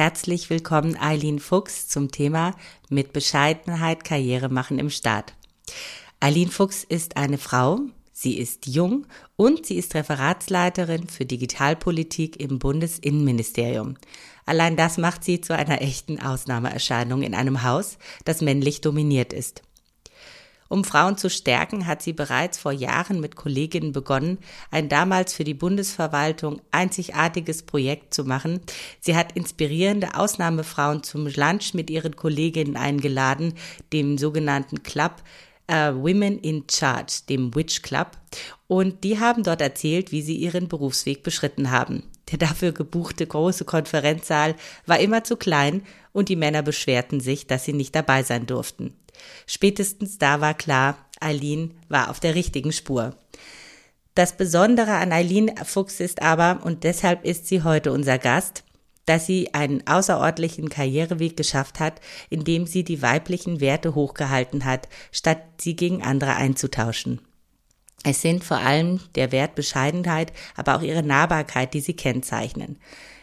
Herzlich willkommen, Eileen Fuchs, zum Thema Mit Bescheidenheit Karriere machen im Staat. Eileen Fuchs ist eine Frau, sie ist jung und sie ist Referatsleiterin für Digitalpolitik im Bundesinnenministerium. Allein das macht sie zu einer echten Ausnahmeerscheinung in einem Haus, das männlich dominiert ist. Um Frauen zu stärken, hat sie bereits vor Jahren mit Kolleginnen begonnen, ein damals für die Bundesverwaltung einzigartiges Projekt zu machen. Sie hat inspirierende Ausnahmefrauen zum Lunch mit ihren Kolleginnen eingeladen, dem sogenannten Club Uh, Women in Charge, dem Witch Club. Und die haben dort erzählt, wie sie ihren Berufsweg beschritten haben. Der dafür gebuchte große Konferenzsaal war immer zu klein und die Männer beschwerten sich, dass sie nicht dabei sein durften. Spätestens da war klar, Eileen war auf der richtigen Spur. Das Besondere an Eileen Fuchs ist aber, und deshalb ist sie heute unser Gast, dass sie einen außerordentlichen Karriereweg geschafft hat, indem sie die weiblichen Werte hochgehalten hat, statt sie gegen andere einzutauschen. Es sind vor allem der Wert Bescheidenheit, aber auch ihre Nahbarkeit, die sie kennzeichnen.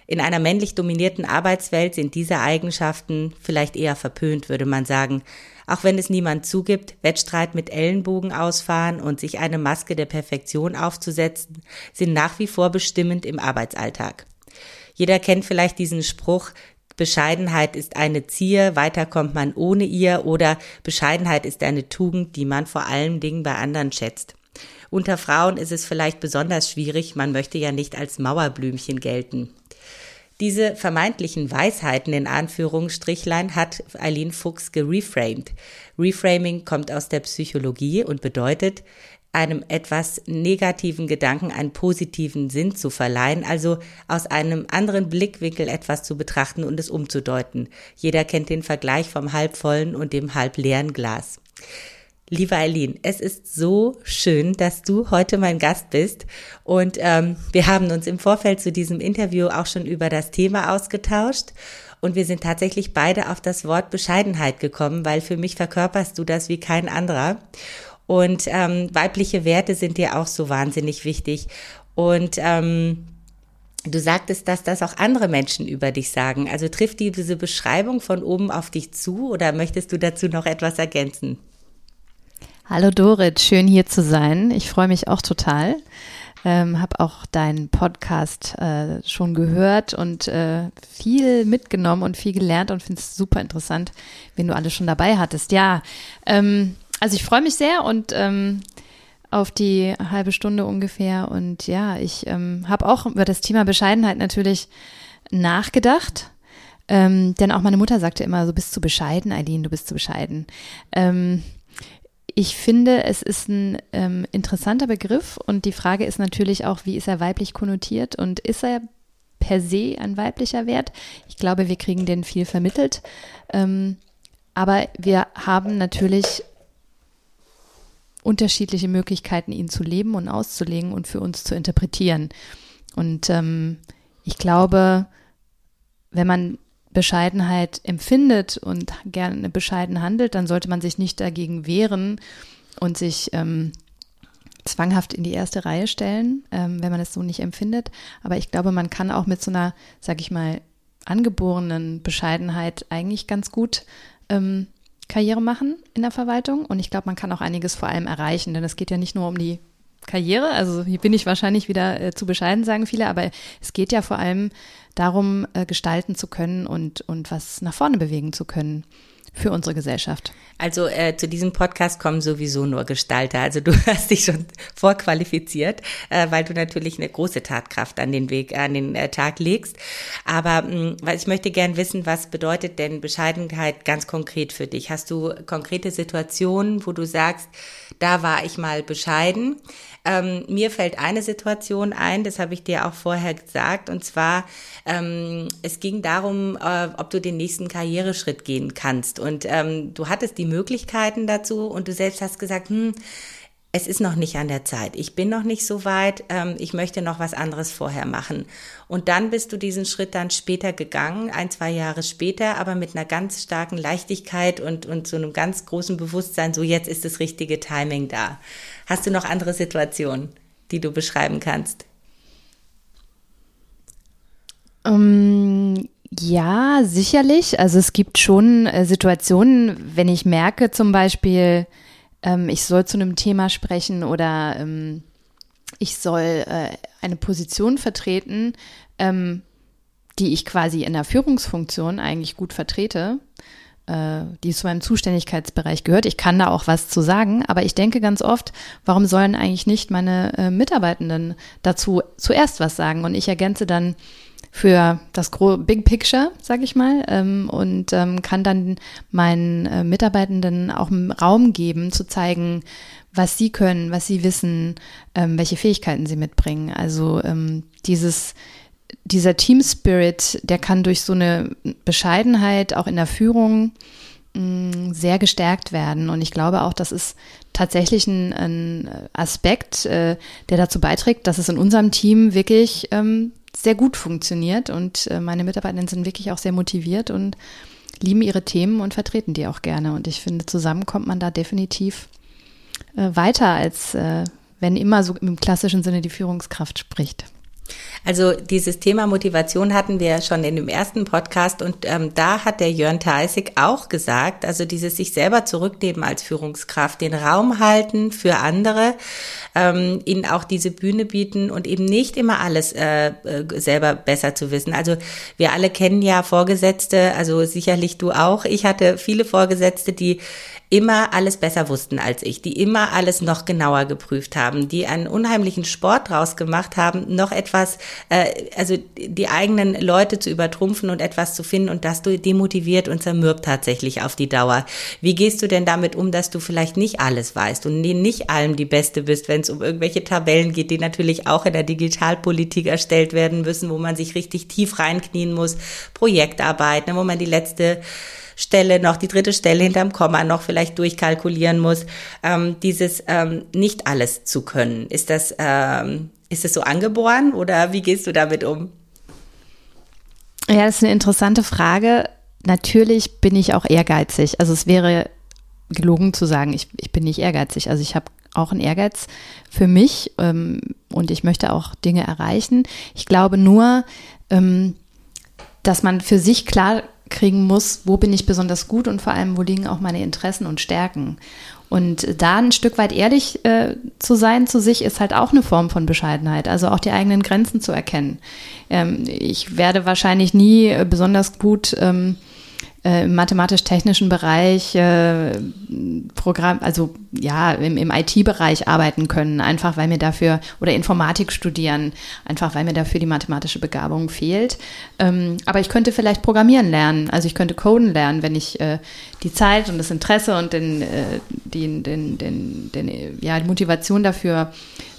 In einer männlich dominierten Arbeitswelt sind diese Eigenschaften vielleicht eher verpönt, würde man sagen. Auch wenn es niemand zugibt, Wettstreit mit Ellenbogen ausfahren und sich eine Maske der Perfektion aufzusetzen, sind nach wie vor bestimmend im Arbeitsalltag. Jeder kennt vielleicht diesen Spruch, Bescheidenheit ist eine Zier, weiter kommt man ohne ihr oder Bescheidenheit ist eine Tugend, die man vor allen Dingen bei anderen schätzt. Unter Frauen ist es vielleicht besonders schwierig, man möchte ja nicht als Mauerblümchen gelten. Diese vermeintlichen Weisheiten in Anführungsstrichlein hat Eileen Fuchs gereframed. Reframing kommt aus der Psychologie und bedeutet, einem etwas negativen Gedanken einen positiven Sinn zu verleihen, also aus einem anderen Blickwinkel etwas zu betrachten und es umzudeuten. Jeder kennt den Vergleich vom halbvollen und dem halbleeren Glas. Liebe Eileen, es ist so schön, dass du heute mein Gast bist. Und ähm, wir haben uns im Vorfeld zu diesem Interview auch schon über das Thema ausgetauscht. Und wir sind tatsächlich beide auf das Wort Bescheidenheit gekommen, weil für mich verkörperst du das wie kein anderer. Und ähm, weibliche Werte sind dir auch so wahnsinnig wichtig. Und ähm, Du sagtest, dass das auch andere Menschen über dich sagen. Also trifft diese Beschreibung von oben auf dich zu oder möchtest du dazu noch etwas ergänzen? Hallo Dorit, schön hier zu sein. Ich freue mich auch total. Ähm, habe auch deinen Podcast äh, schon gehört und äh, viel mitgenommen und viel gelernt und finde es super interessant, wen du alles schon dabei hattest. Ja, ähm, also ich freue mich sehr und ähm, auf die halbe Stunde ungefähr. Und ja, ich ähm, habe auch über das Thema Bescheidenheit natürlich nachgedacht. Ähm, denn auch meine Mutter sagte immer, du bist zu bescheiden, Eileen, du bist zu bescheiden. Ähm, ich finde, es ist ein ähm, interessanter Begriff und die Frage ist natürlich auch, wie ist er weiblich konnotiert und ist er per se ein weiblicher Wert? Ich glaube, wir kriegen den viel vermittelt. Ähm, aber wir haben natürlich unterschiedliche Möglichkeiten, ihn zu leben und auszulegen und für uns zu interpretieren. Und ähm, ich glaube, wenn man Bescheidenheit empfindet und gerne bescheiden handelt, dann sollte man sich nicht dagegen wehren und sich ähm, zwanghaft in die erste Reihe stellen, ähm, wenn man es so nicht empfindet. Aber ich glaube, man kann auch mit so einer, sag ich mal, angeborenen Bescheidenheit eigentlich ganz gut ähm, Karriere machen in der Verwaltung. Und ich glaube, man kann auch einiges vor allem erreichen, denn es geht ja nicht nur um die Karriere, also hier bin ich wahrscheinlich wieder äh, zu bescheiden, sagen viele, aber es geht ja vor allem darum, äh, gestalten zu können und, und was nach vorne bewegen zu können für unsere Gesellschaft. Also äh, zu diesem Podcast kommen sowieso nur Gestalter. Also du hast dich schon vorqualifiziert, äh, weil du natürlich eine große Tatkraft an den Weg, an den äh, Tag legst. Aber mh, mm, ich möchte gern wissen, was bedeutet denn Bescheidenheit ganz konkret für dich? Hast du konkrete Situationen, wo du sagst, da war ich mal bescheiden? ähm, mir fällt eine Situation ein, das habe ich dir auch vorher gesagt, und zwar, ähm, es ging darum, äh, ob du den nächsten Karriereschritt gehen kannst. Und ähm, du hattest die Möglichkeiten dazu und du selbst hast gesagt, hm, es ist noch nicht an der Zeit. Ich bin noch nicht so weit. Ähm, ich möchte noch was anderes vorher machen. Und dann bist du diesen Schritt dann später gegangen, ein, zwei Jahre später, aber mit einer ganz starken Leichtigkeit und, und so einem ganz großen Bewusstsein, so jetzt ist das richtige Timing da. Hast du noch andere Situationen, die du beschreiben kannst? Um, ähm, ja, sicherlich. Also es gibt schon äh, Situationen, wenn ich merke zum Beispiel, ähm, ich soll zu einem Thema sprechen oder ähm, ich soll äh, eine Position vertreten, ähm, die ich quasi in der Führungsfunktion eigentlich gut vertrete, äh, die zu meinem Zuständigkeitsbereich gehört. Ich kann da auch was zu sagen, aber ich denke ganz oft, warum sollen eigentlich nicht meine äh, Mitarbeitenden dazu zuerst was sagen? Und ich ergänze dann für das Big Picture, sage ich mal, ähm, und ähm, kann dann meinen äh, Mitarbeitenden auch Raum geben, zu zeigen, was sie können, was sie wissen, ähm, welche Fähigkeiten sie mitbringen. Also ähm, dieses dieser Team Spirit, der kann durch so eine Bescheidenheit auch in der Führung mm, sehr gestärkt werden. Und ich glaube auch, das ist tatsächlich ein, ein Aspekt, äh, der dazu beiträgt, dass es in unserem Team wirklich ähm, sehr gut funktioniert und äh, meine Mitarbeitenden sind wirklich auch sehr motiviert und lieben ihre Themen und vertreten die auch gerne. Und ich finde, zusammen kommt man da definitiv äh, weiter, als äh, wenn immer so im klassischen Sinne die Führungskraft spricht. Also dieses Thema Motivation hatten wir ja schon in dem ersten Podcast und ähm, da hat der Jörn Theisig auch gesagt, also dieses sich selber zurücknehmen als Führungskraft, den Raum halten für andere, ähm, ihnen auch diese Bühne bieten und eben nicht immer alles äh, äh, selber besser zu wissen. Also wir alle kennen ja Vorgesetzte, also sicherlich du auch. Ich hatte viele Vorgesetzte, die immer alles besser wussten als ich, die immer alles noch genauer geprüft haben, die einen unheimlichen Sport draus gemacht haben, noch etwas, äh, also die eigenen Leute zu übertrumpfen und etwas zu finden und das demotiviert und zermürbt tatsächlich auf die Dauer. Wie gehst du denn damit um, dass du vielleicht nicht alles weißt und nicht allem die Beste bist, wenn es um irgendwelche Tabellen geht, die natürlich auch in der Digitalpolitik erstellt werden müssen, wo man sich richtig tief reinknien muss, Projektarbeit, ne, wo man die letzte Stelle noch, die dritte Stelle hinterm Komma noch vielleicht durchkalkulieren muss, ähm, dieses ähm, nicht alles zu können. Ist das, ähm, ist das so angeboren oder wie gehst du damit um? Ja, das ist eine interessante Frage. Natürlich bin ich auch ehrgeizig. Also es wäre gelogen zu sagen, ich, ich bin nicht ehrgeizig. Also ich habe auch einen Ehrgeiz für mich ähm, und ich möchte auch Dinge erreichen. Ich glaube nur, ähm, dass man für sich klar kriegen muss, wo bin ich besonders gut und vor allem, wo liegen auch meine Interessen und Stärken. Und da ein Stück weit ehrlich äh, zu sein zu sich ist halt auch eine Form von Bescheidenheit, also auch die eigenen Grenzen zu erkennen. Ähm, ich werde wahrscheinlich nie äh, besonders gut ähm, äh, im mathematisch-technischen Bereich äh, Programm, also ja, im, im IT-Bereich arbeiten können, einfach weil mir dafür, oder Informatik studieren, einfach weil mir dafür die mathematische Begabung fehlt. Ähm, aber ich könnte vielleicht Programmieren lernen, also ich könnte Coden lernen, wenn ich äh, die Zeit und das Interesse und den, äh, den, den, den, den, ja, die Motivation dafür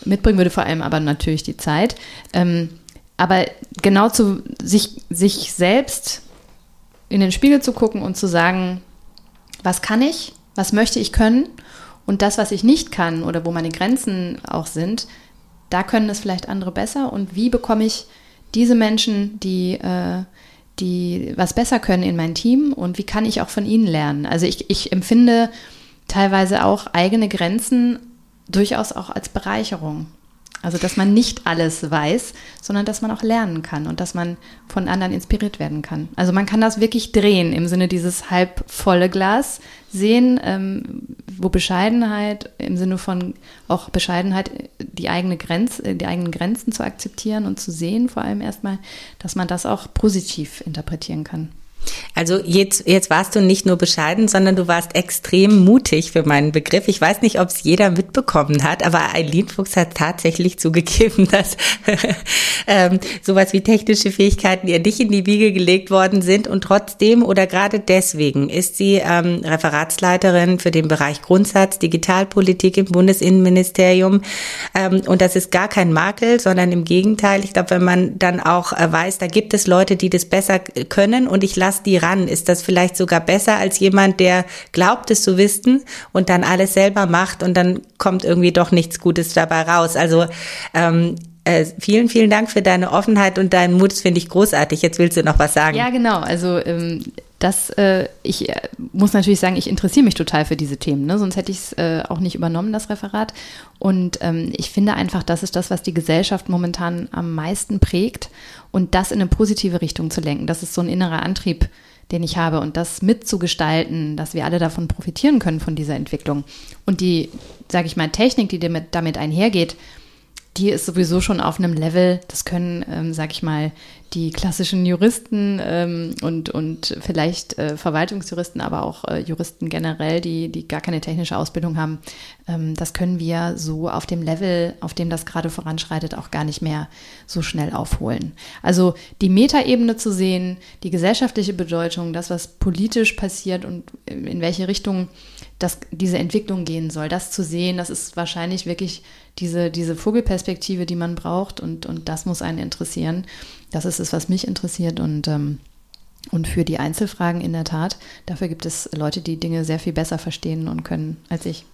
mitbringen würde, vor allem aber natürlich die Zeit. Ähm, aber genau zu sich, sich selbst in den Spiegel zu gucken und zu sagen, was kann ich, was möchte ich können und das, was ich nicht kann oder wo meine Grenzen auch sind, da können es vielleicht andere besser und wie bekomme ich diese Menschen, die, äh, die was besser können in mein Team und wie kann ich auch von ihnen lernen? Also ich, ich empfinde teilweise auch eigene Grenzen durchaus auch als Bereicherung. Also, dass man nicht alles weiß, sondern dass man auch lernen kann und dass man von anderen inspiriert werden kann. Also, man kann das wirklich drehen im Sinne dieses halb volle Glas sehen, ähm, wo Bescheidenheit im Sinne von auch Bescheidenheit, die eigene Grenze, die eigenen Grenzen zu akzeptieren und zu sehen, vor allem erstmal, dass man das auch positiv interpretieren kann. Also jetzt, jetzt warst du nicht nur bescheiden, sondern du warst extrem mutig für meinen Begriff. Ich weiß nicht, ob es jeder mitbekommen hat, aber Eileen Fuchs hat tatsächlich zugegeben, dass ähm, sowas wie technische Fähigkeiten ihr nicht in die Wiege gelegt worden sind. Und trotzdem oder gerade deswegen ist sie ähm, Referatsleiterin für den Bereich Grundsatz Digitalpolitik im Bundesinnenministerium. Ähm, und das ist gar kein Makel, sondern im Gegenteil. Ich glaube, wenn man dann auch äh, weiß, da gibt es Leute, die das besser können und ich lasse die ran? Ist das vielleicht sogar besser als jemand, der glaubt es zu wissen und dann alles selber macht und dann kommt irgendwie doch nichts Gutes dabei raus? Also ähm, äh, vielen, vielen Dank für deine Offenheit und deinen Mut. Das finde ich großartig. Jetzt willst du noch was sagen. Ja, genau. Also ähm, das, äh, ich äh, muss natürlich sagen, ich interessiere mich total für diese Themen, ne? sonst hätte ich es äh, auch nicht übernommen, das Referat. Und ähm, ich finde einfach, das ist das, was die Gesellschaft momentan am meisten prägt und das in eine positive Richtung zu lenken. Das ist so ein innerer Antrieb, den ich habe und das mitzugestalten, dass wir alle davon profitieren können von dieser Entwicklung. Und die, sage ich mal, Technik, die damit, damit einhergeht, die ist sowieso schon auf einem Level, das können, ähm, sag ich mal, die klassischen Juristen ähm, und, und vielleicht äh, Verwaltungsjuristen, aber auch äh, Juristen generell, die, die gar keine technische Ausbildung haben, ähm, das können wir so auf dem Level, auf dem das gerade voranschreitet, auch gar nicht mehr so schnell aufholen. Also die Metaebene zu sehen, die gesellschaftliche Bedeutung, das, was politisch passiert und in welche Richtung das, diese Entwicklung gehen soll, das zu sehen, das ist wahrscheinlich wirklich diese, diese Vogelperspektive, die man braucht und, und das muss einen interessieren. Das ist es, was mich interessiert und ähm, und für die Einzelfragen in der Tat, dafür gibt es Leute, die Dinge sehr viel besser verstehen und können als ich.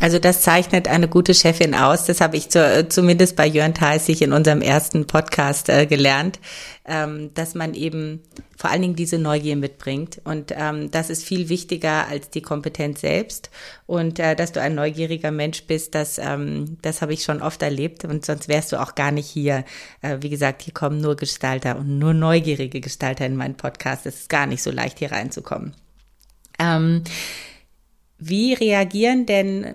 Also das zeichnet eine gute Chefin aus. Das habe ich zu, zumindest bei Jörn Theissig in unserem ersten Podcast äh, gelernt, ähm, dass man eben vor allen Dingen diese Neugier mitbringt. Und ähm, das ist viel wichtiger als die Kompetenz selbst. Und äh, dass du ein neugieriger Mensch bist, das, ähm, das habe ich schon oft erlebt. Und sonst wärst du auch gar nicht hier. Äh, wie gesagt, hier kommen nur Gestalter und nur neugierige Gestalter in meinen Podcast. Es ist gar nicht so leicht, hier reinzukommen. Ähm, wie reagieren denn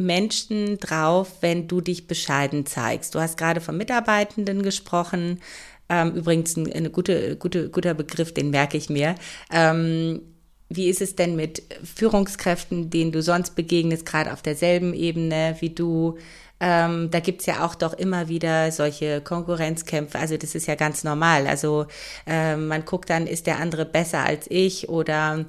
Menschen drauf, wenn du dich bescheiden zeigst? Du hast gerade von Mitarbeitenden gesprochen. Ähm, übrigens ein eine gute, gute, guter Begriff, den merke ich mir. Ähm, wie ist es denn mit Führungskräften, denen du sonst begegnest, gerade auf derselben Ebene wie du? Ähm, da gibt's ja auch doch immer wieder solche Konkurrenzkämpfe. Also das ist ja ganz normal. Also äh, man guckt dann, ist der andere besser als ich oder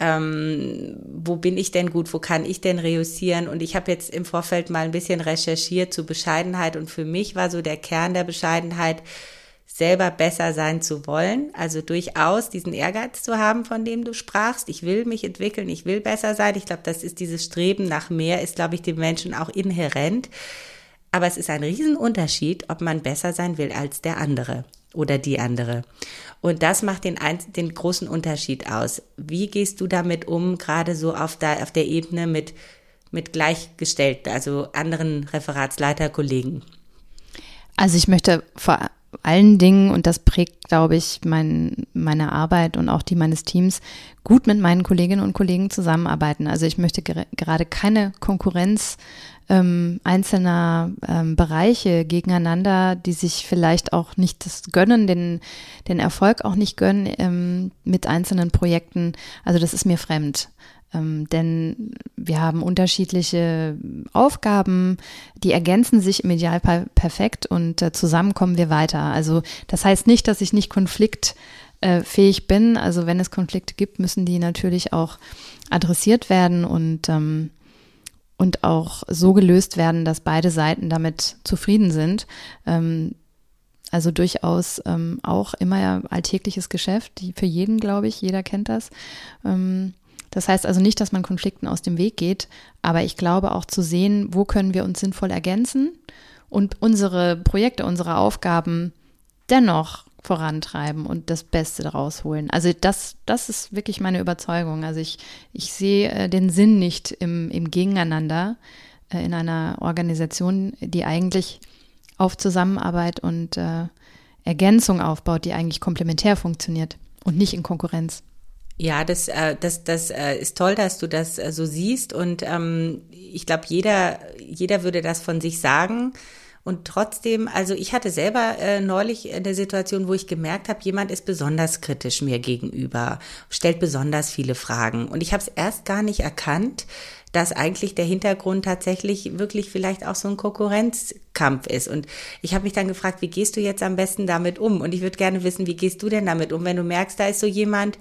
ähm, wo bin ich denn gut, wo kann ich denn reüssieren? Und ich habe jetzt im Vorfeld mal ein bisschen recherchiert zu Bescheidenheit und für mich war so der Kern der Bescheidenheit, selber besser sein zu wollen, also durchaus diesen Ehrgeiz zu haben, von dem du sprachst. Ich will mich entwickeln, ich will besser sein. Ich glaube, das ist dieses Streben nach mehr, ist, glaube ich, dem Menschen auch inhärent. Aber es ist ein Riesenunterschied, ob man besser sein will als der andere oder die andere. Und das macht den, den großen Unterschied aus. Wie gehst du damit um, gerade so auf der, auf der Ebene mit, mit Gleichgestellten, also anderen Referatsleiterkollegen? Also ich möchte vor allen Dingen, und das prägt, glaube ich, mein, meine Arbeit und auch die meines Teams, gut mit meinen Kolleginnen und Kollegen zusammenarbeiten. Also ich möchte gerade keine Konkurrenz ähm, einzelner ähm, Bereiche gegeneinander, die sich vielleicht auch nicht das gönnen, den, den Erfolg auch nicht gönnen ähm, mit einzelnen Projekten. Also das ist mir fremd. Ähm, denn wir haben unterschiedliche Aufgaben, die ergänzen sich im Idealfall perfekt und äh, zusammen kommen wir weiter. Also das heißt nicht, dass ich nicht konfliktfähig bin. Also wenn es Konflikte gibt, müssen die natürlich auch adressiert werden und ähm, und auch so gelöst werden, dass beide Seiten damit zufrieden sind. Ähm, also durchaus ähm, auch immer alltägliches Geschäft, die für jeden, glaube ich, jeder kennt das. Ähm, das heißt also nicht, dass man Konflikten aus dem Weg geht, aber ich glaube auch zu sehen, wo können wir uns sinnvoll ergänzen und unsere Projekte, unsere Aufgaben dennoch vorantreiben und das Beste daraus holen. Also das, das ist wirklich meine Überzeugung. Also ich, ich sehe äh, den Sinn nicht im, im Gegeneinander äh, in einer Organisation, die eigentlich auf Zusammenarbeit und äh, Ergänzung aufbaut, die eigentlich komplementär funktioniert und nicht in Konkurrenz. Ja, das, das, das ist toll, dass du das so siehst. Und ähm, ich glaube, jeder, jeder würde das von sich sagen. Und trotzdem, also ich hatte selber äh, neulich eine Situation, wo ich gemerkt habe, jemand ist besonders kritisch mir gegenüber, stellt besonders viele Fragen. Und ich habe es erst gar nicht erkannt, dass eigentlich der Hintergrund tatsächlich wirklich vielleicht auch so ein Konkurrenzkampf ist. Und ich habe mich dann gefragt, wie gehst du jetzt am besten damit um? Und ich würde gerne wissen, wie gehst du denn damit um, wenn du merkst, da ist so jemand,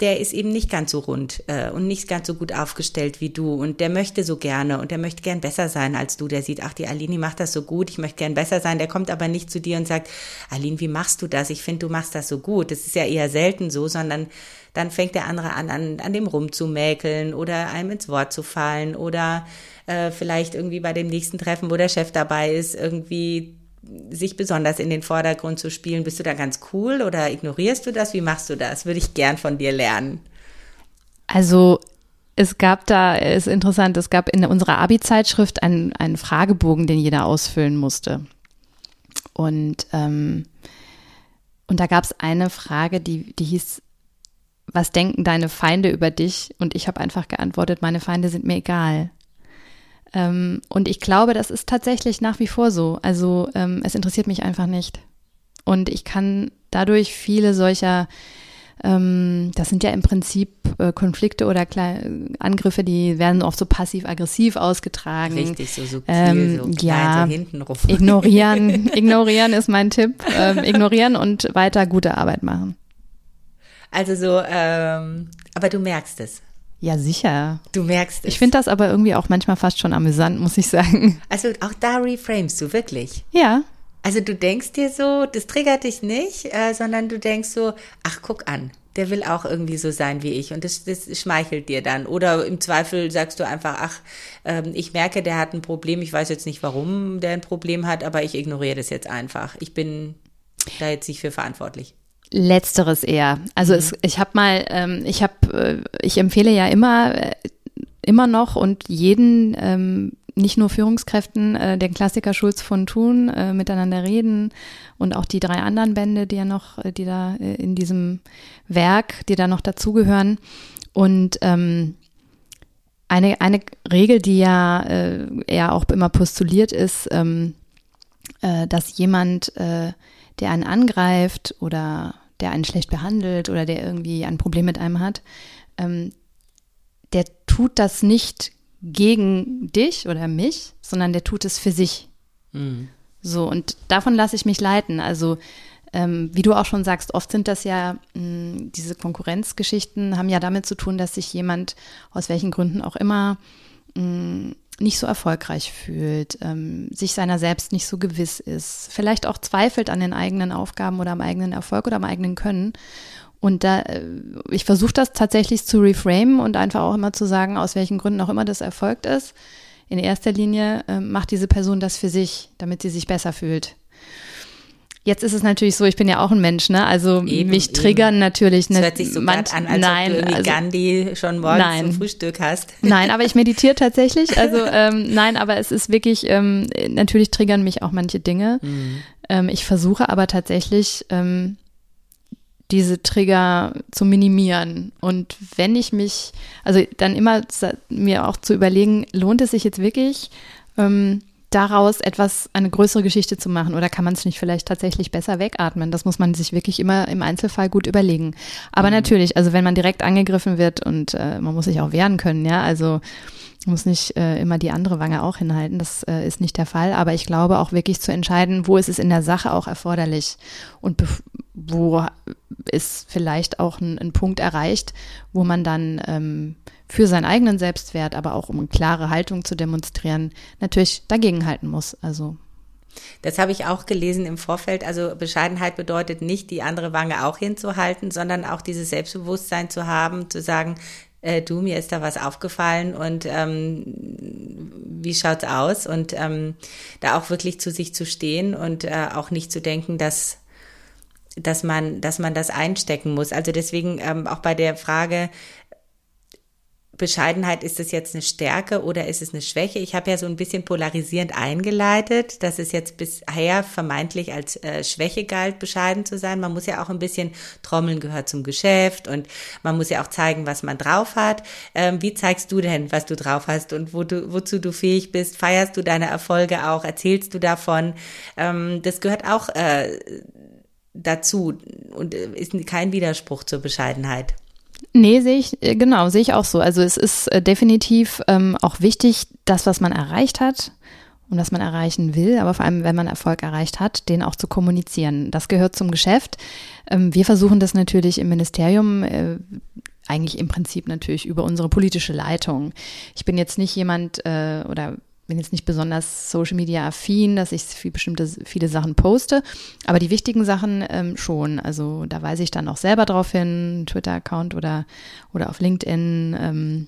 der ist eben nicht ganz so rund äh, und nicht ganz so gut aufgestellt wie du und der möchte so gerne und der möchte gern besser sein als du. Der sieht, ach, die Aline macht das so gut, ich möchte gern besser sein. Der kommt aber nicht zu dir und sagt, Aline, wie machst du das? Ich finde, du machst das so gut. Das ist ja eher selten so, sondern dann fängt der andere an, an, an dem rumzumäkeln oder einem ins Wort zu fallen oder äh, vielleicht irgendwie bei dem nächsten Treffen, wo der Chef dabei ist, irgendwie sich besonders in den Vordergrund zu spielen. Bist du da ganz cool oder ignorierst du das? Wie machst du das? Würde ich gern von dir lernen. Also es gab da, ist interessant, es gab in unserer Abi-Zeitschrift einen, einen Fragebogen, den jeder ausfüllen musste. Und, ähm, und da gab es eine Frage, die, die hieß, was denken deine Feinde über dich? Und ich habe einfach geantwortet, meine Feinde sind mir egal. Ähm, und ich glaube, das ist tatsächlich nach wie vor so. Also ähm, es interessiert mich einfach nicht. Und ich kann dadurch viele solcher, ähm, das sind ja im Prinzip äh, Konflikte oder Kle Angriffe, die werden oft so passiv-aggressiv ausgetragen. Richtig, so subtil, ähm, so ja, so hintenrum. Ignorieren, ignorieren ist mein Tipp. Ähm, ignorieren und weiter gute Arbeit machen. Also so, ähm, aber du merkst es. Ja, sicher. Du merkst es. Ich finde das aber irgendwie auch manchmal fast schon amüsant, muss ich sagen. Also auch da reframest du wirklich. Ja. Also du denkst dir so, das triggert dich nicht, äh, sondern du denkst so, ach guck an, der will auch irgendwie so sein wie ich und das, das schmeichelt dir dann. Oder im Zweifel sagst du einfach, ach, ähm, ich merke, der hat ein Problem, ich weiß jetzt nicht, warum der ein Problem hat, aber ich ignoriere das jetzt einfach. Ich bin da jetzt nicht für verantwortlich. Letzteres eher. Also mhm. es, ich habe mal, ähm, ich habe, äh, ich empfehle ja immer, äh, immer noch und jeden, ähm, nicht nur Führungskräften, äh, den Klassiker Schulz von Thun, äh, miteinander reden und auch die drei anderen Bände, die ja noch, äh, die da äh, in diesem Werk, die da noch dazugehören. Und ähm, eine, eine Regel, die ja äh, eher auch immer postuliert ist, ähm, äh, dass jemand äh, der einen angreift oder der einen schlecht behandelt oder der irgendwie ein Problem mit einem hat, ähm, der tut das nicht gegen dich oder mich, sondern der tut es für sich. Mhm. So, und davon lasse ich mich leiten. Also, ähm, wie du auch schon sagst, oft sind das ja mh, hm, diese Konkurrenzgeschichten, haben ja damit zu tun, dass sich jemand aus welchen Gründen auch immer mh, hm, nicht so erfolgreich fühlt, ähm, sich seiner selbst nicht so gewiss ist, vielleicht auch zweifelt an den eigenen Aufgaben oder am eigenen Erfolg oder am eigenen Können. Und da, äh, ich versuche das tatsächlich zu reframen und einfach auch immer zu sagen, aus welchen Gründen auch immer das erfolgt ist. In erster Linie äh, macht diese Person das für sich, damit sie sich besser fühlt. Jetzt ist es natürlich so, ich bin ja auch ein Mensch, ne? Also eben, mich triggern eben. natürlich ne, das hört sich so manch, an, als nein, ob du also, Gandhi schon morgens nein. zum Frühstück hast. Nein, aber ich meditiere tatsächlich. Also ähm, nein, aber es ist wirklich, ähm, natürlich triggern mich auch manche Dinge. Mhm. Ähm, ich versuche aber tatsächlich ähm, diese Trigger zu minimieren. Und wenn ich mich, also dann immer mir auch zu überlegen, lohnt es sich jetzt wirklich, ähm, daraus etwas, eine größere Geschichte zu machen oder kann man es nicht vielleicht tatsächlich besser wegatmen? Das muss man sich wirklich immer im Einzelfall gut überlegen. Aber mhm. natürlich, also wenn man direkt angegriffen wird und äh, man muss sich auch wehren können, ja, also muss nicht äh, immer die andere Wange auch hinhalten, das äh, ist nicht der Fall, aber ich glaube auch wirklich zu entscheiden, wo ist es in der Sache auch erforderlich und wo ist vielleicht auch ein, ein Punkt erreicht, wo man dann ähm, für seinen eigenen Selbstwert, aber auch um eine klare Haltung zu demonstrieren, natürlich dagegenhalten muss. Also das habe ich auch gelesen im Vorfeld. Also Bescheidenheit bedeutet nicht, die andere Wange auch hinzuhalten, sondern auch dieses Selbstbewusstsein zu haben, zu sagen, äh, du, mir ist da was aufgefallen und ähm, wie schaut's aus? Und ähm, da auch wirklich zu sich zu stehen und äh, auch nicht zu denken, dass dass man, dass man das einstecken muss. Also deswegen ähm, auch bei der Frage, Bescheidenheit, ist es jetzt eine Stärke oder ist es eine Schwäche? Ich habe ja so ein bisschen polarisierend eingeleitet, dass es jetzt bisher vermeintlich als äh, Schwäche galt, bescheiden zu sein. Man muss ja auch ein bisschen trommeln, gehört zum Geschäft und man muss ja auch zeigen, was man drauf hat. Ähm, wie zeigst du denn, was du drauf hast und wo du, wozu du fähig bist? Feierst du deine Erfolge auch? Erzählst du davon? Ähm, das gehört auch äh, dazu und äh, ist kein Widerspruch zur Bescheidenheit. Nee, sehe ich, äh, genau, sehe ich auch so. Also es ist äh, definitiv ähm, auch wichtig, das, was man erreicht hat und was man erreichen will, aber vor allem, wenn man Erfolg erreicht hat, den auch zu kommunizieren. Das gehört zum Geschäft. Ähm, wir versuchen das natürlich im Ministerium äh, eigentlich im Prinzip natürlich über unsere politische Leitung. Ich bin jetzt nicht jemand äh, oder bin jetzt nicht besonders Social Media affin, dass ich viel bestimmte viele Sachen poste, aber die wichtigen Sachen ähm, schon. Also da weise ich dann auch selber drauf hin, Twitter-Account oder oder auf LinkedIn. Ähm,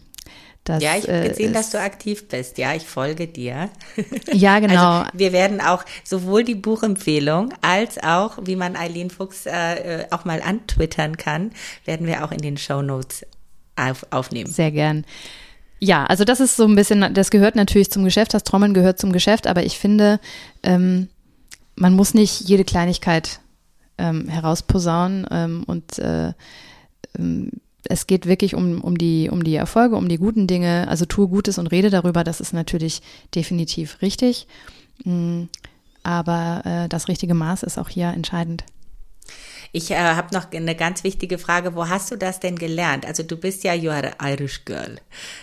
das, ja, ich habe äh, gesehen, dass du aktiv bist. Ja, ich folge dir. Ja, genau. Also wir werden auch sowohl die Buchempfehlung als auch, wie man Eileen Fuchs äh, äh auch mal antwittern kann, werden wir auch in den Show Notes auf, aufnehmen. Sehr gern. Ja, also das ist so ein bisschen, das gehört natürlich zum Geschäft, das Trommeln gehört zum Geschäft, aber ich finde, ähm, man muss nicht jede Kleinigkeit ähm, herausposaunen ähm, und äh, ähm, es geht wirklich um, um, die, um die Erfolge, um die guten Dinge. Also tue Gutes und rede darüber, das ist natürlich definitiv richtig. Mm, aber äh, das richtige Maß ist auch hier entscheidend. Ich äh, habe noch eine ganz wichtige Frage. Wo hast du das denn gelernt? Also du bist ja you are Irish girl,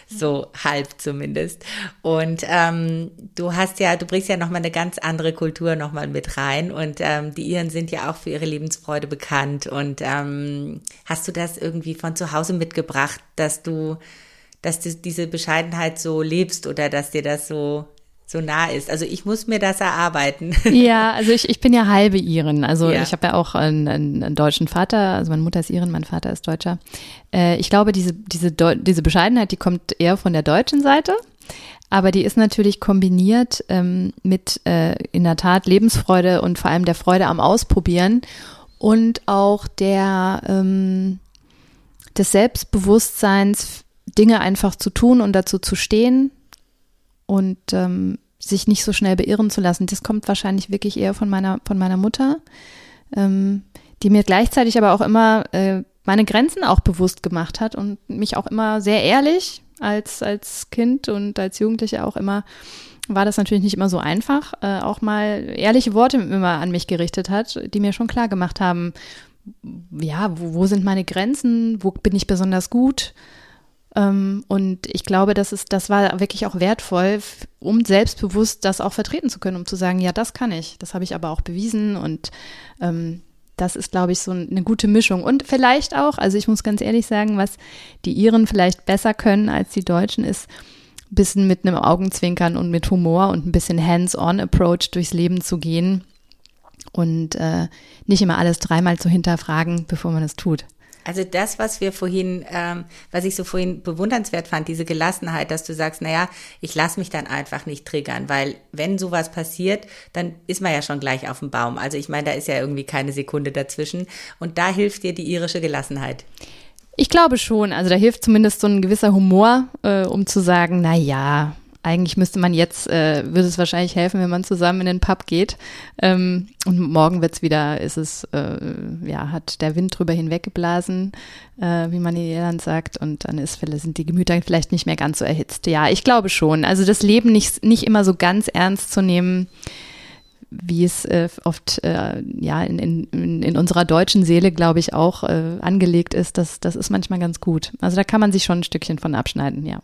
so halb zumindest. Und ähm, du hast ja, du bringst ja noch mal eine ganz andere Kultur noch mal mit rein. Und ähm, die Iren sind ja auch für ihre Lebensfreude bekannt. Und ähm, hast du das irgendwie von zu Hause mitgebracht, dass du, dass du diese Bescheidenheit so lebst oder dass dir das so so nah ist. Also ich muss mir das erarbeiten. Ja, also ich, ich bin ja halbe Iren. Also ja. ich habe ja auch einen, einen, deutschen Vater. Also meine Mutter ist Iren, mein Vater ist Deutscher. Äh, ich glaube, diese, diese, diese Bescheidenheit, die kommt eher von der deutschen Seite. Aber die ist natürlich kombiniert ähm, mit äh, in der Tat Lebensfreude und vor allem der Freude am Ausprobieren und auch der ähm, des Selbstbewusstseins, Dinge einfach zu tun und dazu zu stehen, und ähm, sich nicht so schnell beirren zu lassen. Das kommt wahrscheinlich wirklich eher von meiner, von meiner Mutter, ähm, die mir gleichzeitig aber auch immer äh, meine Grenzen auch bewusst gemacht hat und mich auch immer sehr ehrlich als, als Kind und als Jugendliche auch immer war das natürlich nicht immer so einfach, äh, auch mal ehrliche Worte immer an mich gerichtet hat, die mir schon klar gemacht haben, ja, wo, wo sind meine Grenzen, wo bin ich besonders gut, und ich glaube, das ist, das war wirklich auch wertvoll, um selbstbewusst das auch vertreten zu können, um zu sagen, ja, das kann ich. Das habe ich aber auch bewiesen und ähm, das ist, glaube ich, so eine gute Mischung. Und vielleicht auch, also ich muss ganz ehrlich sagen, was die Iren vielleicht besser können als die Deutschen ist, ein bisschen mit einem Augenzwinkern und mit Humor und ein bisschen Hands-on-Approach durchs Leben zu gehen und äh, nicht immer alles dreimal zu hinterfragen, bevor man es tut. Also das, was wir vorhin, ähm, was ich so vorhin bewundernswert fand, diese Gelassenheit, dass du sagst, naja, ich lasse mich dann einfach nicht triggern, weil wenn sowas passiert, dann ist man ja schon gleich auf dem Baum. Also ich meine, da ist ja irgendwie keine Sekunde dazwischen. Und da hilft dir die irische Gelassenheit. Ich glaube schon. Also da hilft zumindest so ein gewisser Humor, äh, um zu sagen, na ja, eigentlich müsste man jetzt, äh, würde es wahrscheinlich helfen, wenn man zusammen in den Pub geht. Ähm, und morgen wird's wieder, ist es, äh, ja, hat der Wind drüber hinweggeblasen, äh, wie man in Irland sagt. Und dann ist, sind die Gemüter vielleicht nicht mehr ganz so erhitzt. Ja, ich glaube schon. Also das Leben nicht, nicht immer so ganz ernst zu nehmen, wie es äh, oft äh, ja in, in, in unserer deutschen Seele, glaube ich, auch äh, angelegt ist, das, das ist manchmal ganz gut. Also da kann man sich schon ein Stückchen von abschneiden, ja.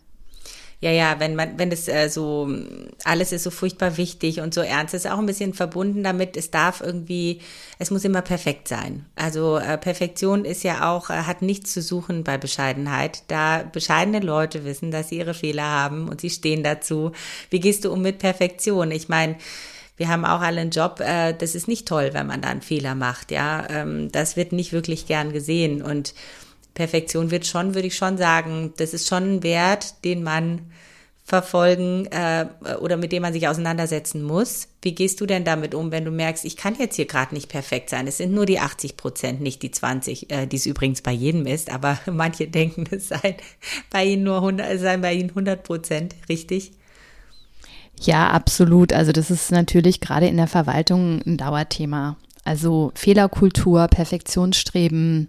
Ja, ja, wenn man, wenn es äh, so, alles ist so furchtbar wichtig und so ernst, ist auch ein bisschen verbunden damit, es darf irgendwie, es muss immer perfekt sein. Also äh, Perfektion ist ja auch, äh, hat nichts zu suchen bei Bescheidenheit. Da bescheidene Leute wissen, dass sie ihre Fehler haben und sie stehen dazu. Wie gehst du um mit Perfektion? Ich meine, wir haben auch alle einen Job, äh, das ist nicht toll, wenn man da einen Fehler macht, ja. Ähm, das wird nicht wirklich gern gesehen und Perfektion wird schon, würde ich schon sagen, das ist schon ein Wert, den man verfolgen äh, oder mit dem man sich auseinandersetzen muss. Wie gehst du denn damit um, wenn du merkst, ich kann jetzt hier gerade nicht perfekt sein? Es sind nur die 80 Prozent, nicht die 20, äh, die es übrigens bei jedem ist, aber manche denken, es seien bei ihnen nur 100, es seien bei ihnen 100 Prozent, richtig? Ja, absolut. Also das ist natürlich gerade in der Verwaltung ein Dauerthema. Also Fehlerkultur, Perfektionsstreben,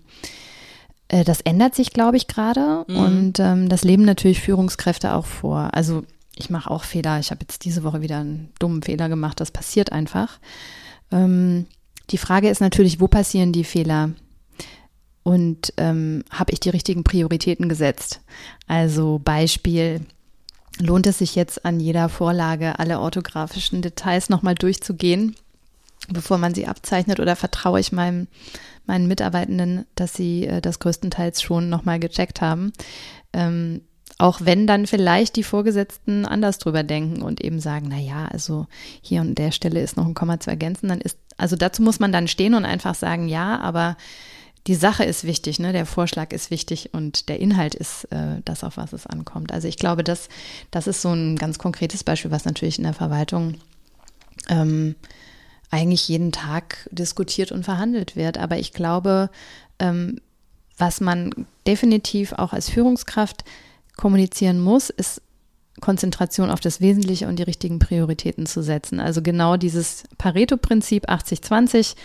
äh, das ändert sich, glaube ich, gerade. Mhm. Und ähm, das leben natürlich Führungskräfte auch vor. Also ich mache auch Fehler. Ich habe jetzt diese Woche wieder einen dummen Fehler gemacht. Das passiert einfach. Ähm, die Frage ist natürlich, wo passieren die Fehler? Und ähm, habe ich die richtigen Prioritäten gesetzt? Also Beispiel, lohnt es sich jetzt an jeder Vorlage alle orthografischen Details nochmal durchzugehen, bevor man sie abzeichnet oder vertraue ich meinem meinen Mitarbeitenden, dass sie äh, das größtenteils schon nochmal gecheckt haben. Ähm, auch wenn dann vielleicht die Vorgesetzten anders drüber denken und eben sagen, na ja, also hier an der Stelle ist noch ein Komma zu ergänzen, dann ist, also dazu muss man dann stehen und einfach sagen, ja, aber die Sache ist wichtig, ne? der Vorschlag ist wichtig und der Inhalt ist äh, das, auf was es ankommt. Also ich glaube, das, das ist so ein ganz konkretes Beispiel, was natürlich in der Verwaltung ähm, eigentlich jeden Tag diskutiert und verhandelt wird. Aber ich glaube, ähm, was man definitiv auch als Führungskraft kommunizieren muss, ist Konzentration auf das Wesentliche und die richtigen Prioritäten zu setzen. Also genau dieses Pareto-Prinzip 80-20,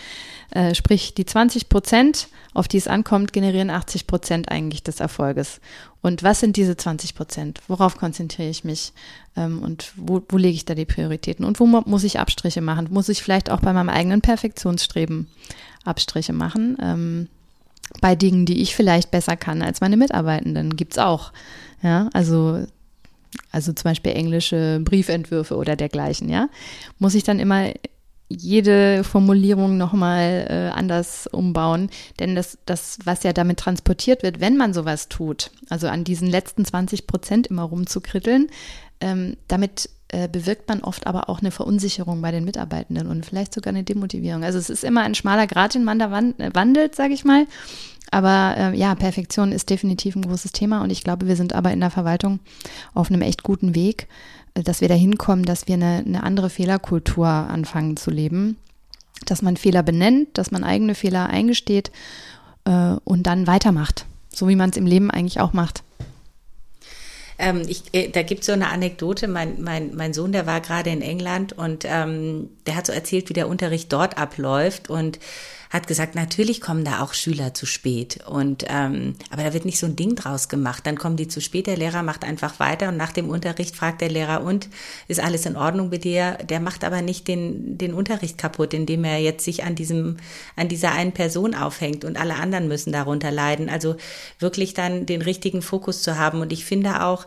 äh, sprich die 20 Prozent, auf die es ankommt, generieren 80 Prozent eigentlich des Erfolges. Und was sind diese 20 Prozent? Worauf konzentriere ich mich? Ähm, und wo, wo lege ich da die Prioritäten? Und wo muss ich Abstriche machen? Muss ich vielleicht auch bei meinem eigenen Perfektionsstreben Abstriche machen? Ähm, bei Dingen, die ich vielleicht besser kann als meine Mitarbeitenden, gibt es auch. Ja, also also zum Beispiel englische Briefentwürfe oder dergleichen, ja, muss ich dann immer jede Formulierung nochmal äh, anders umbauen. Denn das, das, was ja damit transportiert wird, wenn man sowas tut, also an diesen letzten 20 Prozent immer rumzukritteln, ähm, damit äh, bewirkt man oft aber auch eine Verunsicherung bei den Mitarbeitenden und vielleicht sogar eine Demotivierung. Also es ist immer ein schmaler Grad, den man da wandelt, sage ich mal. Aber äh, ja, Perfektion ist definitiv ein großes Thema und ich glaube, wir sind aber in der Verwaltung auf einem echt guten Weg, äh, dass wir da hinkommen, dass wir eine, eine andere Fehlerkultur anfangen zu leben, dass man Fehler benennt, dass man eigene Fehler eingesteht äh, und dann weitermacht, so wie man es im Leben eigentlich auch macht. Ähm, ich, äh, da gibt es so eine Anekdote. Mein, mein, mein Sohn, der war gerade in England und ähm, der hat so erzählt, wie der Unterricht dort abläuft und hat gesagt, natürlich kommen da auch Schüler zu spät. Und ähm, aber da wird nicht so ein Ding draus gemacht. Dann kommen die zu spät, der Lehrer macht einfach weiter und nach dem Unterricht fragt der Lehrer, und ist alles in Ordnung mit dir? Der macht aber nicht den, den Unterricht kaputt, indem er jetzt sich an diesem, an dieser einen Person aufhängt und alle anderen müssen darunter leiden. Also wirklich dann den richtigen Fokus zu haben. Und ich finde auch,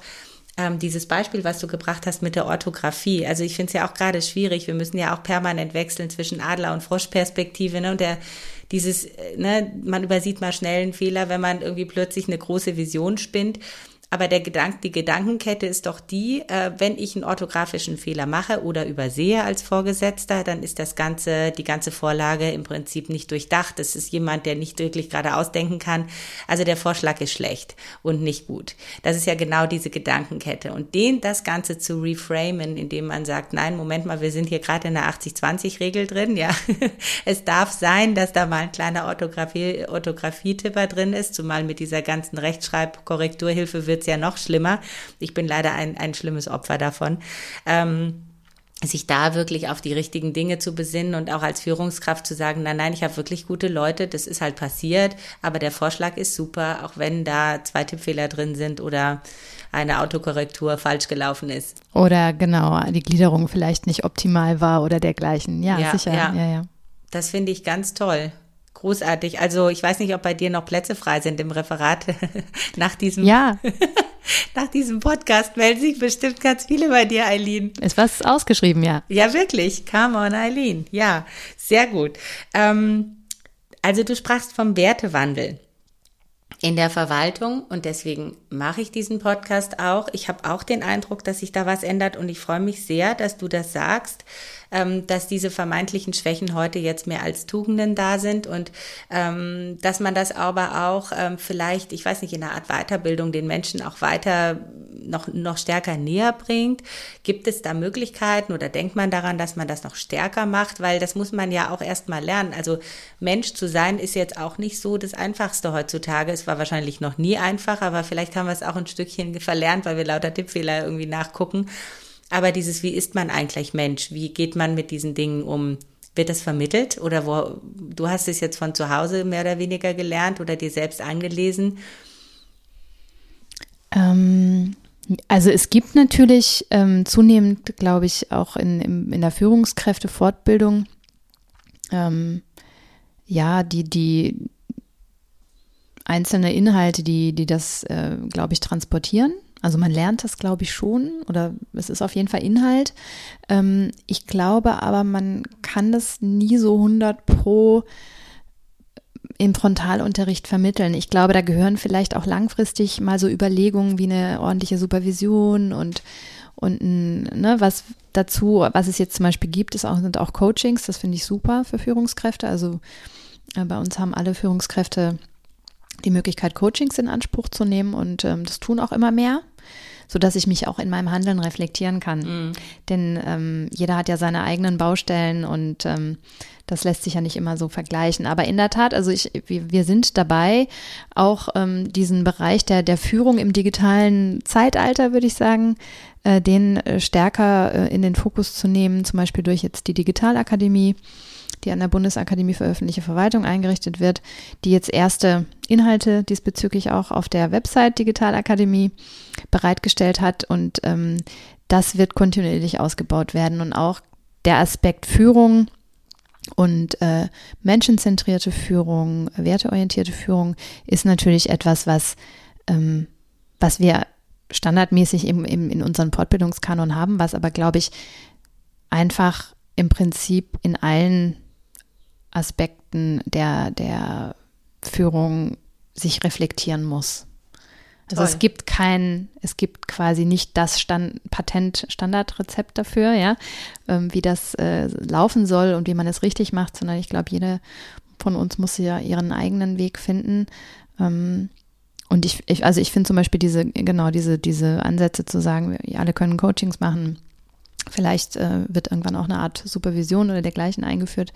ähm, dieses Beispiel, was du gebracht hast mit der Orthographie. Also ich finde es ja auch gerade schwierig. Wir müssen ja auch permanent wechseln zwischen Adler- und Froschperspektive. Ne? Und der, dieses, äh, ne, man übersieht mal schnell einen Fehler, wenn man irgendwie plötzlich eine große Vision spinnt. Aber der Gedank, die Gedankenkette ist doch die, äh, wenn ich einen orthografischen Fehler mache oder übersehe als Vorgesetzter, dann ist das ganze, die ganze Vorlage im Prinzip nicht durchdacht. Das ist jemand, der nicht wirklich gerade ausdenken kann. Also der Vorschlag ist schlecht und nicht gut. Das ist ja genau diese Gedankenkette. Und den, das Ganze zu reframen, indem man sagt, nein, Moment mal, wir sind hier gerade in der 80-20-Regel drin, ja. es darf sein, dass da mal ein kleiner Orthografie, Orthografie-Tipper drin ist, zumal mit dieser ganzen Rechtschreibkorrekturhilfe wird wird's ja noch schlimmer. Ich bin leider ein, ein schlimmes Opfer davon. Ähm, sich da wirklich auf die richtigen Dinge zu besinnen und auch als Führungskraft zu sagen, nein, nein, ich habe wirklich gute Leute, das ist halt passiert, aber der Vorschlag ist super, auch wenn da zwei Tippfehler drin sind oder eine Autokorrektur falsch gelaufen ist. Oder genau, die Gliederung vielleicht nicht optimal war oder dergleichen. Ja, ja sicher. Ja. ja, ja. Das finde ich ganz toll. Großartig. Also ich weiß nicht, ob bei dir noch Plätze frei sind im Referat nach diesem. Ja. nach diesem Podcast melden sich bestimmt ganz viele bei dir, Eileen. Ist was ausgeschrieben, ja. Ja, wirklich. Come on, Eileen. Ja, sehr gut. Ähm, also du sprachst vom Wertewandel in der Verwaltung und deswegen mache ich diesen Podcast auch. Ich habe auch den Eindruck, dass sich da was ändert und ich freue mich sehr, dass du das sagst, ähm, dass diese vermeintlichen Schwächen heute jetzt mehr als Tugenden da sind und ähm, dass man das aber auch ähm, vielleicht, ich weiß nicht, in einer Art Weiterbildung den Menschen auch weiter noch, noch stärker näher bringt. Gibt es da Möglichkeiten oder denkt man daran, dass man das noch stärker macht? Weil das muss man ja auch erst mal lernen. Also Mensch zu sein ist jetzt auch nicht so das Einfachste heutzutage. Es war wahrscheinlich noch nie einfach, aber vielleicht haben wir es auch ein Stückchen verlernt, weil wir lauter Tippfehler irgendwie nachgucken. Aber dieses, wie ist man eigentlich Mensch? Wie geht man mit diesen Dingen um? Wird das vermittelt oder wo, du hast es jetzt von zu Hause mehr oder weniger gelernt oder dir selbst angelesen? Ähm, also es gibt natürlich ähm, zunehmend, glaube ich, auch in, in, in der Führungskräftefortbildung, ähm, ja, die, die einzelne Inhalte, die, die das, äh, glaube ich, transportieren. Also man lernt das, glaube ich, schon oder es ist auf jeden Fall Inhalt. Ähm, ich glaube aber, man kann das nie so 100 pro im Frontalunterricht vermitteln. Ich glaube, da gehören vielleicht auch langfristig mal so Überlegungen wie eine ordentliche Supervision und und ne, was dazu, was es jetzt zum Beispiel gibt, ist auch, sind auch Coachings. Das finde ich super für Führungskräfte. Also äh, bei uns haben alle Führungskräfte die Möglichkeit, Coachings in Anspruch zu nehmen und ähm, das tun auch immer mehr so dass ich mich auch in meinem Handeln reflektieren kann. Mhm. Denn ähm, jeder hat ja seine eigenen Baustellen und ähm, das lässt sich ja nicht immer so vergleichen. Aber in der Tat, also ich, wir sind dabei, auch ähm, diesen Bereich der, der Führung im digitalen Zeitalter, würde ich sagen, äh, den äh, stärker äh, in den Fokus zu nehmen, zum Beispiel durch jetzt die Digitalakademie die an der Bundesakademie für öffentliche Verwaltung eingerichtet wird, die jetzt erste Inhalte diesbezüglich auch auf der Website Digitalakademie bereitgestellt hat. Und ähm, das wird kontinuierlich ausgebaut werden. Und auch der Aspekt Führung und äh, menschenzentrierte Führung, werteorientierte Führung ist natürlich etwas, was, ähm, was wir standardmäßig im, im, in unserem Fortbildungskanon haben, was aber, glaube ich, einfach im Prinzip in allen Aspekten der, der Führung sich reflektieren muss. Also Toll. es gibt kein, es gibt quasi nicht das Stand, Patent-Standardrezept dafür, ja, ähm, wie das äh, laufen soll und wie man es richtig macht, sondern ich glaube, jede von uns muss ja ihren eigenen Weg finden. Ähm, und ich, ich, also ich finde zum Beispiel diese, genau, diese, diese Ansätze zu sagen, wir alle können Coachings machen. Vielleicht äh, wird irgendwann auch eine Art Supervision oder dergleichen eingeführt.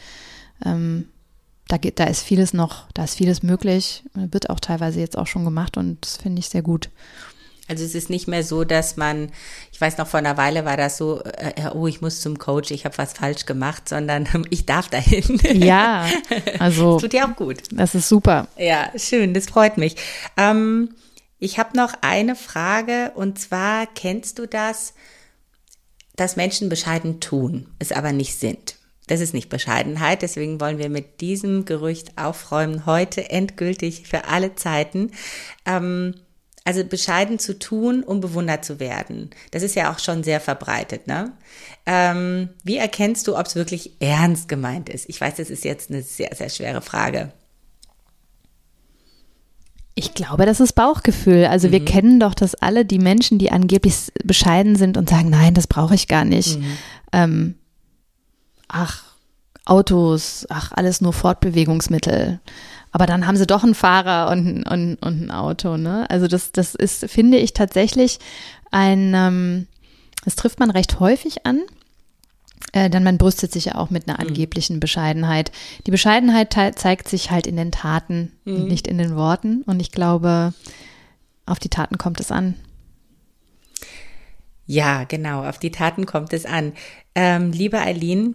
Ähm, da geht, da ist vieles noch, da ist vieles möglich, wird auch teilweise jetzt auch schon gemacht und das finde ich sehr gut. Also es ist nicht mehr so, dass man, ich weiß noch vor einer Weile war das so, äh, oh, ich muss zum Coach, ich habe was falsch gemacht, sondern ich darf dahin. Ja, also das tut ja auch gut. Das ist super. Ja, schön, das freut mich. Ähm, ich habe noch eine Frage und zwar kennst du das, dass Menschen bescheiden tun, es aber nicht sind? Das ist nicht Bescheidenheit, deswegen wollen wir mit diesem Gerücht aufräumen, heute endgültig für alle Zeiten. Ähm, also bescheiden zu tun, um bewundert zu werden. Das ist ja auch schon sehr verbreitet. Ne? Ähm, wie erkennst du, ob es wirklich ernst gemeint ist? Ich weiß, das ist jetzt eine sehr, sehr schwere Frage. Ich glaube, das ist Bauchgefühl. Also mhm. wir kennen doch das alle, die Menschen, die angeblich bescheiden sind und sagen, nein, das brauche ich gar nicht. Mhm. Ähm, ach, Autos, ach, alles nur Fortbewegungsmittel. Aber dann haben sie doch einen Fahrer und, und, und ein Auto, ne? Also das, das ist, finde ich, tatsächlich ein, ähm, das trifft man recht häufig an. Äh, denn man brüstet sich ja auch mit einer mhm. angeblichen Bescheidenheit. Die Bescheidenheit zeigt sich halt in den Taten mhm. und nicht in den Worten. Und ich glaube, auf die Taten kommt es an. Ja, genau, auf die Taten kommt es an. Ähm, liebe Eileen,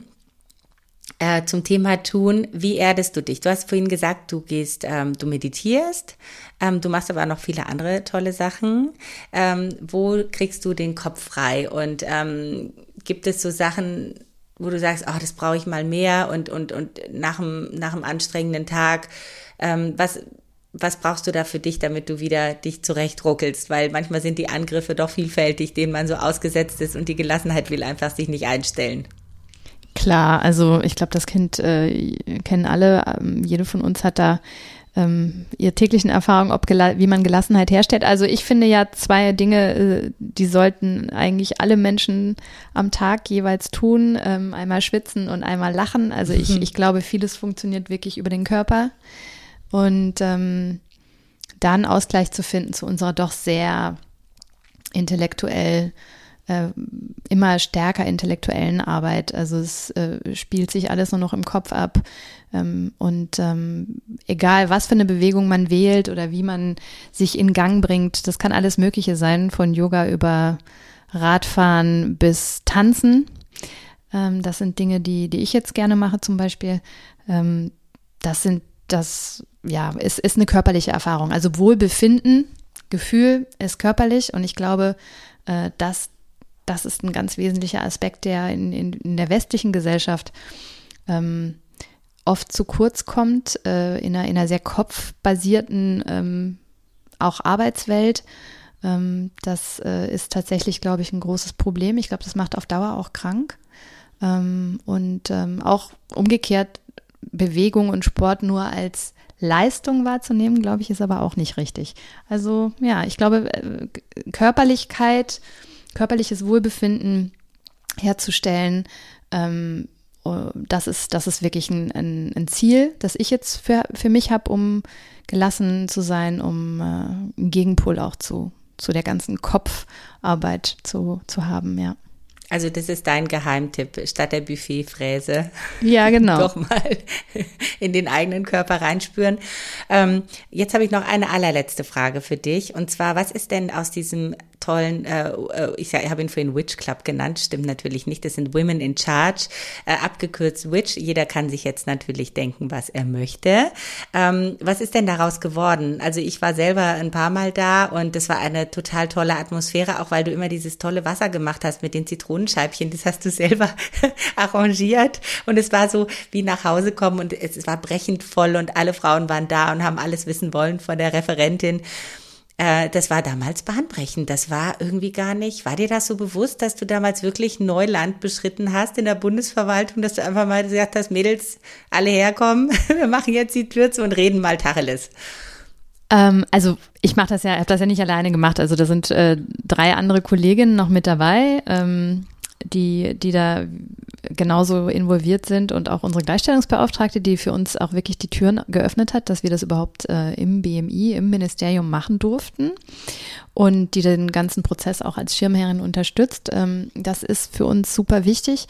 äh, zum Thema Tun, wie erdest du dich? Du hast vorhin gesagt, du gehst, ähm, du meditierst, ähm, du machst aber noch viele andere tolle Sachen. Ähm, wo kriegst du den Kopf frei? Und ähm, gibt es so Sachen, wo du sagst, oh, das brauche ich mal mehr und, und, und nach einem, nach anstrengenden Tag, ähm, was, was brauchst du da für dich, damit du wieder dich zurechtruckelst? Weil manchmal sind die Angriffe doch vielfältig, denen man so ausgesetzt ist und die Gelassenheit will einfach sich nicht einstellen. Klar, also ich glaube, das Kind äh, kennen alle. Ähm, jede von uns hat da ähm, ihre täglichen Erfahrungen, ob wie man Gelassenheit herstellt. Also ich finde ja zwei Dinge, äh, die sollten eigentlich alle Menschen am Tag jeweils tun. Ähm, einmal schwitzen und einmal lachen. Also ich, mhm. ich glaube, vieles funktioniert wirklich über den Körper. Und ähm, dann Ausgleich zu finden zu unserer doch sehr intellektuell äh, immer stärker intellektuellen Arbeit. Also es äh, spielt sich alles nur noch im Kopf ab. Ähm, und ähm, egal, was für eine Bewegung man wählt oder wie man sich in Gang bringt, das kann alles Mögliche sein, von Yoga über Radfahren bis Tanzen. Ähm, das sind Dinge, die, die ich jetzt gerne mache zum Beispiel. Ähm, das sind, das, ja, ist, ist eine körperliche Erfahrung. Also Wohlbefinden, Gefühl ist körperlich und ich glaube, äh, dass das ist ein ganz wesentlicher Aspekt, der in, in, in der westlichen Gesellschaft ähm, oft zu kurz kommt, äh, in, einer, in einer sehr kopfbasierten ähm, auch Arbeitswelt. Ähm, das äh, ist tatsächlich, glaube ich, ein großes Problem. Ich glaube, das macht auf Dauer auch krank. Ähm, und ähm, auch umgekehrt Bewegung und Sport nur als Leistung wahrzunehmen, glaube ich, ist aber auch nicht richtig. Also ja, ich glaube, äh, Körperlichkeit, körperliches Wohlbefinden herzustellen, ähm, oh, das ist, das ist wirklich ein, ein, ein, Ziel, das ich jetzt für, für mich habe, um gelassen zu sein, um äh, einen Gegenpol auch zu, zu der ganzen Kopfarbeit zu, zu haben, ja. Also das ist dein Geheimtipp, statt der Buffetfräse. Ja, genau. Doch mal in den eigenen Körper reinspüren. Ähm, jetzt habe ich noch eine allerletzte Frage für dich. Und zwar, was ist denn aus diesem tollen, äh, äh ich, ich habe ihn vorhin Witch Club genannt, stimmt natürlich nicht, das sind Women in Charge, äh, abgekürzt Witch. Jeder kann sich jetzt natürlich denken, was er möchte. Ähm, was ist denn daraus geworden? Also ich war selber ein paar Mal da und das war eine total tolle Atmosphäre, auch weil du immer dieses tolle Wasser gemacht hast mit den Zitronenscheibchen, das hast du selber arrangiert und es war so wie nach Hause kommen und es war brechend voll und alle Frauen waren da und haben alles wissen wollen von der Referentin äh, das war damals bahnbrechend. Das war irgendwie gar nicht. War dir das so bewusst, dass du damals wirklich Neuland beschritten hast in der Bundesverwaltung, dass du einfach mal gesagt hast, Mädels, alle herkommen, wir machen jetzt die Tür zu und reden mal Tacheles? Ähm, also ich mache das ja, habe das ja nicht alleine gemacht. Also da sind äh, drei andere Kolleginnen noch mit dabei. Ähm, die, die da genauso involviert sind und auch unsere Gleichstellungsbeauftragte, die für uns auch wirklich die Türen geöffnet hat, dass wir das überhaupt äh, im BMI, im Ministerium machen durften und die den ganzen Prozess auch als Schirmherrin unterstützt. Ähm, das ist für uns super wichtig.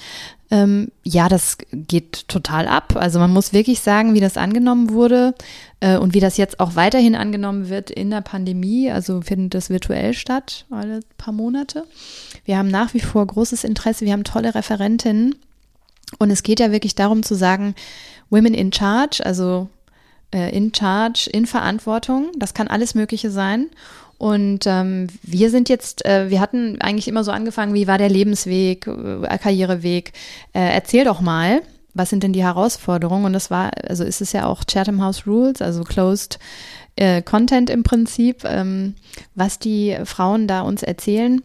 Ähm, ja, das geht total ab. Also man muss wirklich sagen, wie das angenommen wurde äh, und wie das jetzt auch weiterhin angenommen wird in der Pandemie. Also findet das virtuell statt, alle paar Monate. Wir haben nach wie vor großes Interesse. Wir haben tolle Referentinnen. Und es geht ja wirklich darum zu sagen, Women in Charge, also äh, in Charge, in Verantwortung. Das kann alles Mögliche sein. Und ähm, wir sind jetzt, äh, wir hatten eigentlich immer so angefangen, wie war der Lebensweg, äh, Karriereweg. Äh, erzähl doch mal, was sind denn die Herausforderungen? Und das war, also ist es ja auch Chatham House Rules, also Closed äh, Content im Prinzip, ähm, was die Frauen da uns erzählen.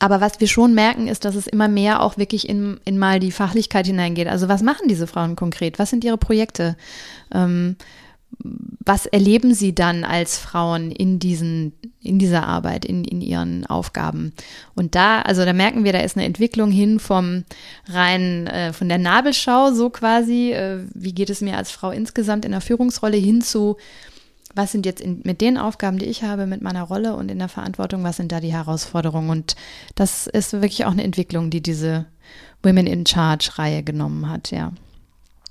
Aber was wir schon merken, ist, dass es immer mehr auch wirklich in, in mal die Fachlichkeit hineingeht. Also was machen diese Frauen konkret? Was sind ihre Projekte? Ähm, was erleben Sie dann als Frauen in diesen, in dieser Arbeit, in, in Ihren Aufgaben? Und da, also da merken wir, da ist eine Entwicklung hin vom rein, äh, von der Nabelschau so quasi, äh, wie geht es mir als Frau insgesamt in der Führungsrolle hin zu, was sind jetzt in, mit den Aufgaben, die ich habe, mit meiner Rolle und in der Verantwortung, was sind da die Herausforderungen? Und das ist wirklich auch eine Entwicklung, die diese Women in Charge Reihe genommen hat, ja.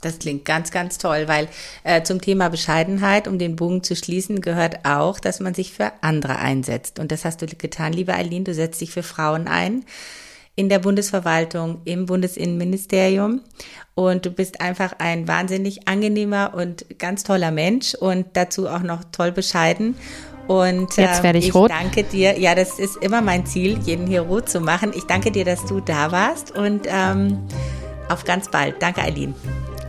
Das klingt ganz, ganz toll, weil äh, zum Thema Bescheidenheit, um den Bogen zu schließen, gehört auch, dass man sich für andere einsetzt. Und das hast du getan, liebe Eileen. Du setzt dich für Frauen ein in der Bundesverwaltung, im Bundesinnenministerium. Und du bist einfach ein wahnsinnig angenehmer und ganz toller Mensch und dazu auch noch toll bescheiden. Und jetzt werde ich, ich rot. danke dir. Ja, das ist immer mein Ziel, jeden hier rot zu machen. Ich danke dir, dass du da warst und ähm, auf ganz bald. Danke, Eileen.